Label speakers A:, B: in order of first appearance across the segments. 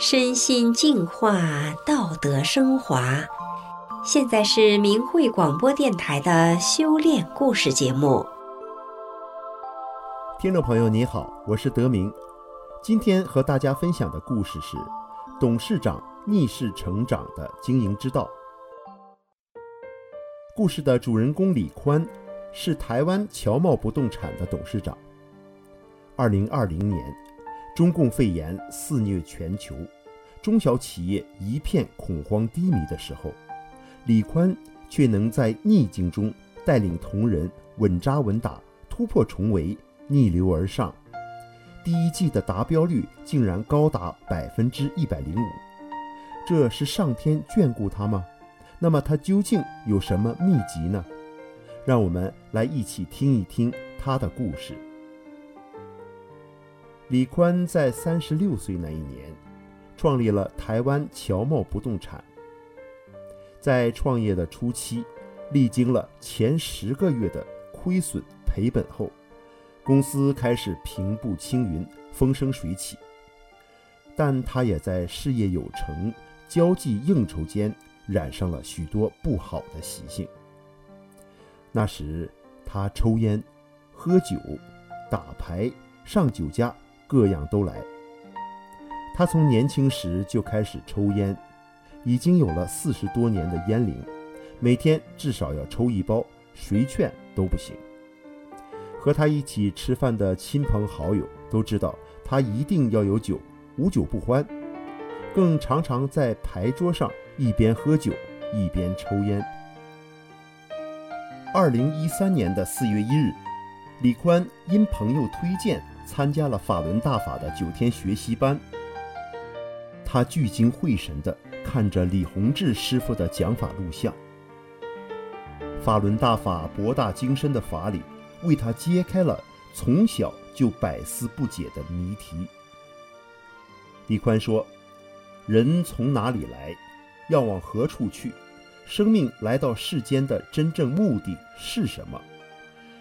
A: 身心净化，道德升华。现在是明慧广播电台的修炼故事节目。
B: 听众朋友，你好，我是德明。今天和大家分享的故事是董事长逆势成长的经营之道。故事的主人公李宽是台湾侨贸不动产的董事长。二零二零年，中共肺炎肆虐全球，中小企业一片恐慌低迷的时候，李宽却能在逆境中带领同仁稳扎稳打，突破重围，逆流而上。第一季的达标率竟然高达百分之一百零五，这是上天眷顾他吗？那么他究竟有什么秘籍呢？让我们来一起听一听他的故事。李宽在三十六岁那一年，创立了台湾侨贸不动产。在创业的初期，历经了前十个月的亏损赔本后，公司开始平步青云，风生水起。但他也在事业有成、交际应酬间染上了许多不好的习性。那时，他抽烟、喝酒、打牌、上酒家。各样都来。他从年轻时就开始抽烟，已经有了四十多年的烟龄，每天至少要抽一包，谁劝都不行。和他一起吃饭的亲朋好友都知道，他一定要有酒，无酒不欢，更常常在牌桌上一边喝酒一边抽烟。二零一三年的四月一日，李宽因朋友推荐。参加了法轮大法的九天学习班，他聚精会神地看着李洪志师傅的讲法录像。法轮大法博大精深的法理，为他揭开了从小就百思不解的谜题。李宽说：“人从哪里来，要往何处去？生命来到世间的真正目的是什么？”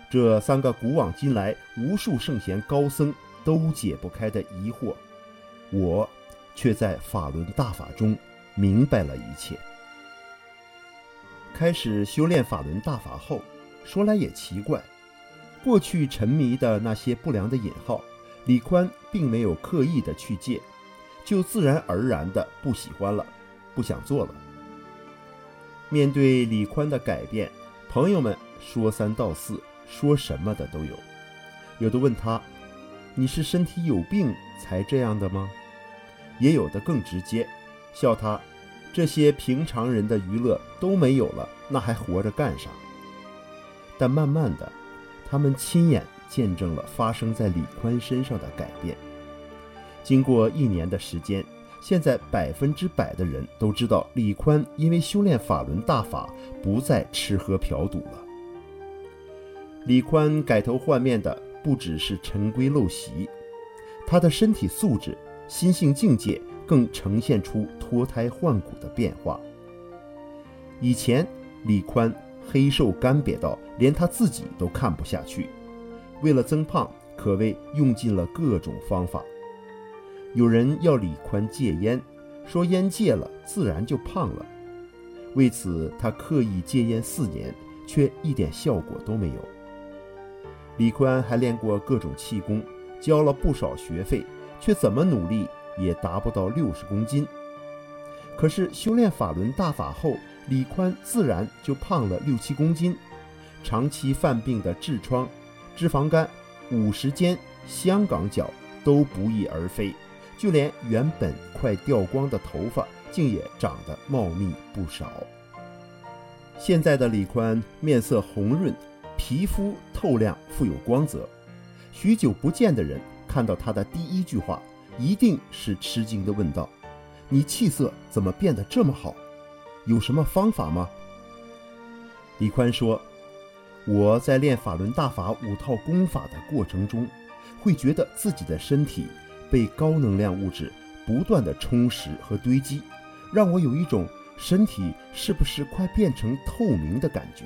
B: 这三个古往今来无数圣贤高僧都解不开的疑惑，我却在法轮大法中明白了一切。开始修炼法轮大法后，说来也奇怪，过去沉迷的那些不良的引号，李宽并没有刻意的去戒，就自然而然的不喜欢了，不想做了。面对李宽的改变，朋友们说三道四。说什么的都有，有的问他：“你是身体有病才这样的吗？”也有的更直接，笑他：“这些平常人的娱乐都没有了，那还活着干啥？”但慢慢的，他们亲眼见证了发生在李宽身上的改变。经过一年的时间，现在百分之百的人都知道李宽因为修炼法轮大法，不再吃喝嫖赌了。李宽改头换面的不只是陈规陋习，他的身体素质、心性境界更呈现出脱胎换骨的变化。以前，李宽黑瘦干瘪到连他自己都看不下去，为了增胖，可谓用尽了各种方法。有人要李宽戒烟，说烟戒了自然就胖了。为此，他刻意戒烟四年，却一点效果都没有。李宽还练过各种气功，交了不少学费，却怎么努力也达不到六十公斤。可是修炼法轮大法后，李宽自然就胖了六七公斤。长期犯病的痔疮、脂肪肝、五十肩、香港脚都不翼而飞，就连原本快掉光的头发，竟也长得茂密不少。现在的李宽面色红润。皮肤透亮，富有光泽。许久不见的人看到他的第一句话，一定是吃惊地问道：“你气色怎么变得这么好？有什么方法吗？”李宽说：“我在练法轮大法五套功法的过程中，会觉得自己的身体被高能量物质不断地充实和堆积，让我有一种身体是不是快变成透明的感觉。”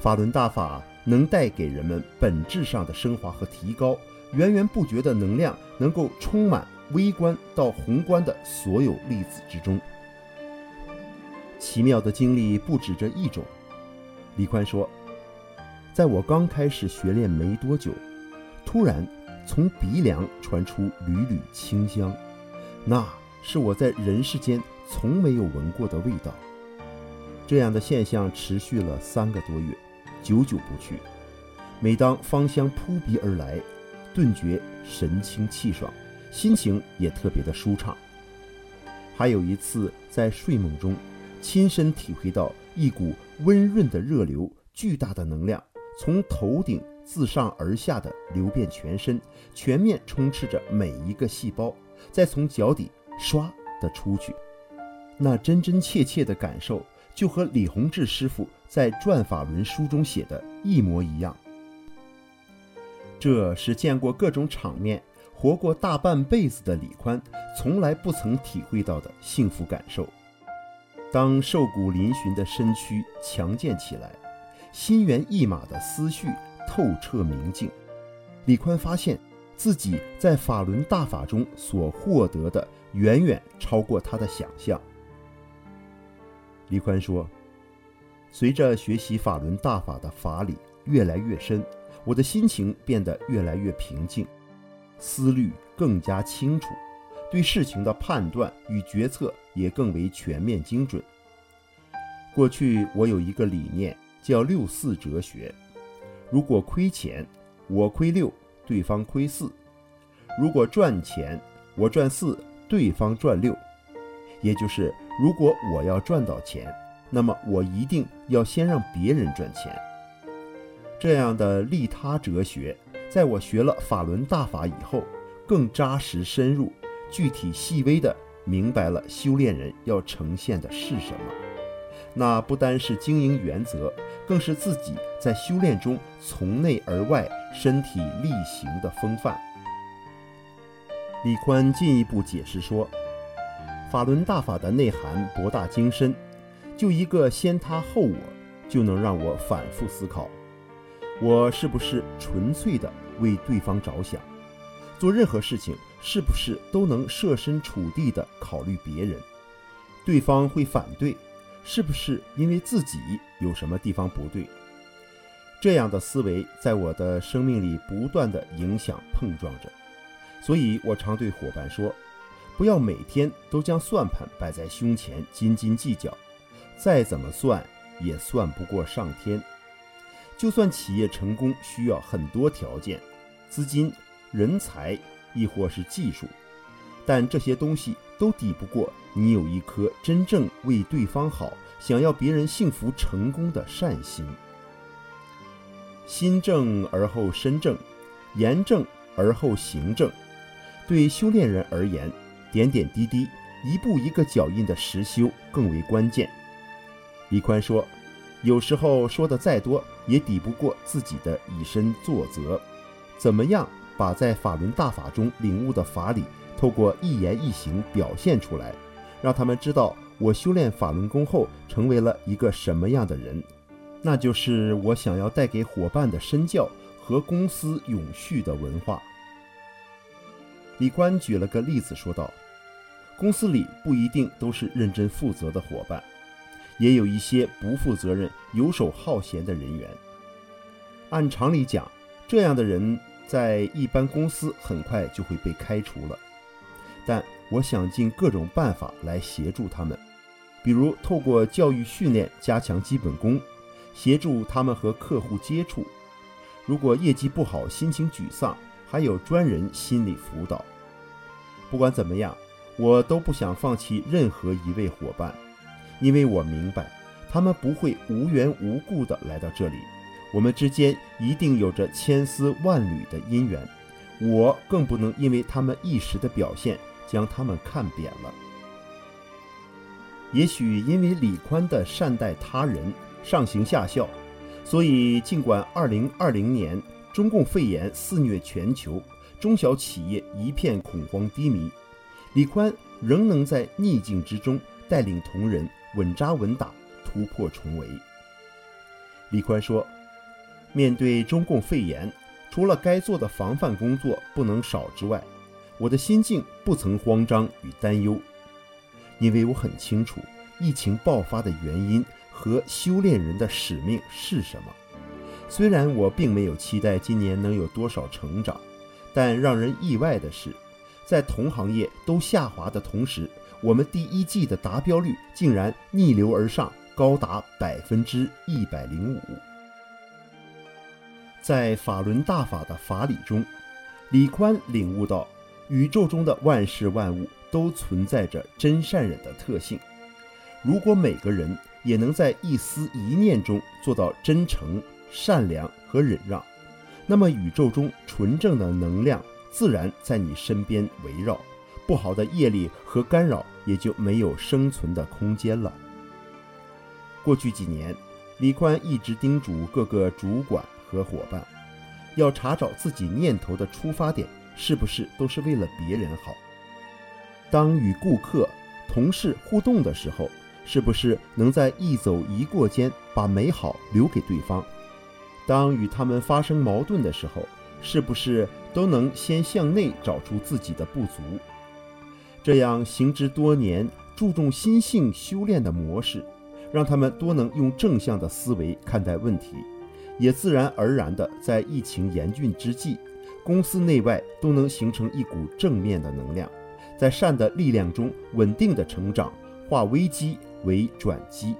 B: 法轮大法能带给人们本质上的升华和提高，源源不绝的能量能够充满微观到宏观的所有粒子之中。奇妙的经历不止这一种。李宽说，在我刚开始学练没多久，突然从鼻梁传出缕缕清香，那是我在人世间从没有闻过的味道。这样的现象持续了三个多月，久久不去。每当芳香扑鼻而来，顿觉神清气爽，心情也特别的舒畅。还有一次在睡梦中，亲身体会到一股温润的热流，巨大的能量从头顶自上而下的流遍全身，全面充斥着每一个细胞，再从脚底唰的出去。那真真切切的感受，就和李洪志师傅在《转法轮》书中写的一模一样。这是见过各种场面、活过大半辈子的李宽从来不曾体会到的幸福感受。当瘦骨嶙峋的身躯强健起来，心猿意马的思绪透彻明净，李宽发现自己在法轮大法中所获得的远远超过他的想象。李宽说：“随着学习法轮大法的法理越来越深。”我的心情变得越来越平静，思虑更加清楚，对事情的判断与决策也更为全面精准。过去我有一个理念叫六四哲学：如果亏钱，我亏六，对方亏四；如果赚钱，我赚四，对方赚六。也就是，如果我要赚到钱，那么我一定要先让别人赚钱。这样的利他哲学，在我学了法轮大法以后，更扎实深入，具体细微地明白了修炼人要呈现的是什么。那不单是经营原则，更是自己在修炼中从内而外身体力行的风范。李宽进一步解释说，法轮大法的内涵博大精深，就一个先他后我，就能让我反复思考。我是不是纯粹的为对方着想？做任何事情是不是都能设身处地的考虑别人？对方会反对，是不是因为自己有什么地方不对？这样的思维在我的生命里不断的影响碰撞着，所以我常对伙伴说：不要每天都将算盘摆在胸前斤斤计较，再怎么算也算不过上天。就算企业成功需要很多条件，资金、人才，亦或是技术，但这些东西都抵不过你有一颗真正为对方好、想要别人幸福成功的善心。心正而后身正，言正而后行正。对修炼人而言，点点滴滴、一步一个脚印的实修更为关键。李宽说。有时候说的再多，也抵不过自己的以身作则。怎么样把在法轮大法中领悟的法理，透过一言一行表现出来，让他们知道我修炼法轮功后成为了一个什么样的人？那就是我想要带给伙伴的身教和公司永续的文化。李宽举了个例子说道：公司里不一定都是认真负责的伙伴。也有一些不负责任、游手好闲的人员。按常理讲，这样的人在一般公司很快就会被开除了。但我想尽各种办法来协助他们，比如透过教育训练加强基本功，协助他们和客户接触。如果业绩不好、心情沮丧，还有专人心理辅导。不管怎么样，我都不想放弃任何一位伙伴。因为我明白，他们不会无缘无故地来到这里，我们之间一定有着千丝万缕的因缘。我更不能因为他们一时的表现，将他们看扁了。也许因为李宽的善待他人，上行下效，所以尽管2020年中共肺炎肆虐全球，中小企业一片恐慌低迷，李宽仍能在逆境之中带领同仁。稳扎稳打，突破重围。李宽说：“面对中共肺炎，除了该做的防范工作不能少之外，我的心境不曾慌张与担忧，因为我很清楚疫情爆发的原因和修炼人的使命是什么。虽然我并没有期待今年能有多少成长，但让人意外的是，在同行业都下滑的同时，我们第一季的达标率竟然逆流而上，高达百分之一百零五。在法轮大法的法理中，李宽领悟到，宇宙中的万事万物都存在着真善忍的特性。如果每个人也能在一丝一念中做到真诚、善良和忍让，那么宇宙中纯正的能量自然在你身边围绕，不好的业力和干扰也就没有生存的空间了。过去几年，李宽一直叮嘱各个主管和伙伴，要查找自己念头的出发点是不是都是为了别人好。当与顾客、同事互动的时候，是不是能在一走一过间把美好留给对方？当与他们发生矛盾的时候，是不是都能先向内找出自己的不足？这样行之多年、注重心性修炼的模式，让他们多能用正向的思维看待问题，也自然而然地在疫情严峻之际，公司内外都能形成一股正面的能量，在善的力量中稳定的成长，化危机为转机。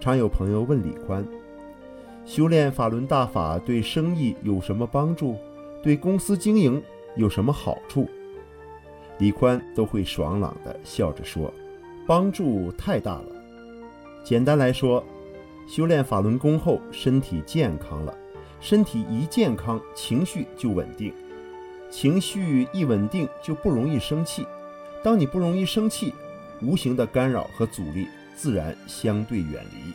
B: 常有朋友问李宽。修炼法轮大法对生意有什么帮助？对公司经营有什么好处？李宽都会爽朗地笑着说：“帮助太大了。简单来说，修炼法轮功后，身体健康了。身体一健康，情绪就稳定。情绪一稳定，就不容易生气。当你不容易生气，无形的干扰和阻力自然相对远离。”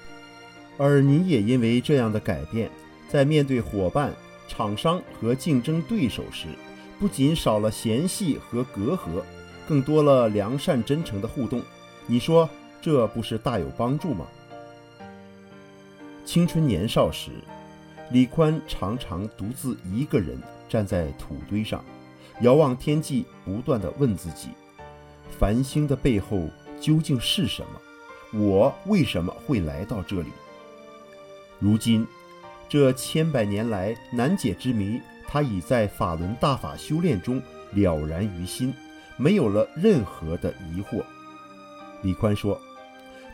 B: 而你也因为这样的改变，在面对伙伴、厂商和竞争对手时，不仅少了嫌隙和隔阂，更多了良善真诚的互动。你说这不是大有帮助吗？青春年少时，李宽常常独自一个人站在土堆上，遥望天际，不断地问自己：繁星的背后究竟是什么？我为什么会来到这里？如今，这千百年来难解之谜，他已在法轮大法修炼中了然于心，没有了任何的疑惑。李宽说：“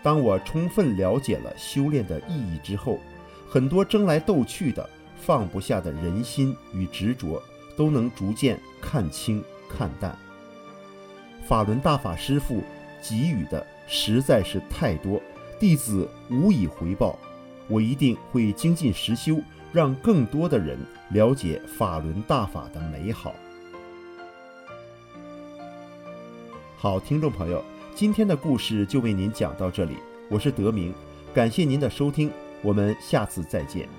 B: 当我充分了解了修炼的意义之后，很多争来斗去的、放不下的人心与执着，都能逐渐看清看淡。法轮大法师父给予的实在是太多，弟子无以回报。”我一定会精进实修，让更多的人了解法轮大法的美好。好，听众朋友，今天的故事就为您讲到这里，我是德明，感谢您的收听，我们下次再见。